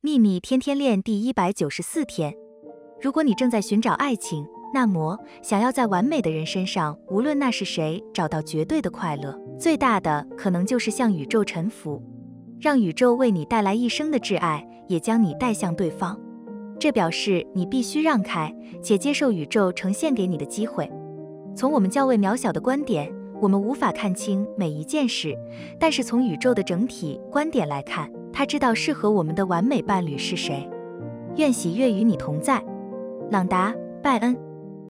秘密天天练第一百九十四天。如果你正在寻找爱情，那么想要在完美的人身上，无论那是谁，找到绝对的快乐，最大的可能就是向宇宙臣服，让宇宙为你带来一生的挚爱，也将你带向对方。这表示你必须让开，且接受宇宙呈现给你的机会。从我们较为渺小的观点，我们无法看清每一件事，但是从宇宙的整体观点来看，他知道适合我们的完美伴侣是谁。愿喜悦与你同在，朗达·拜恩。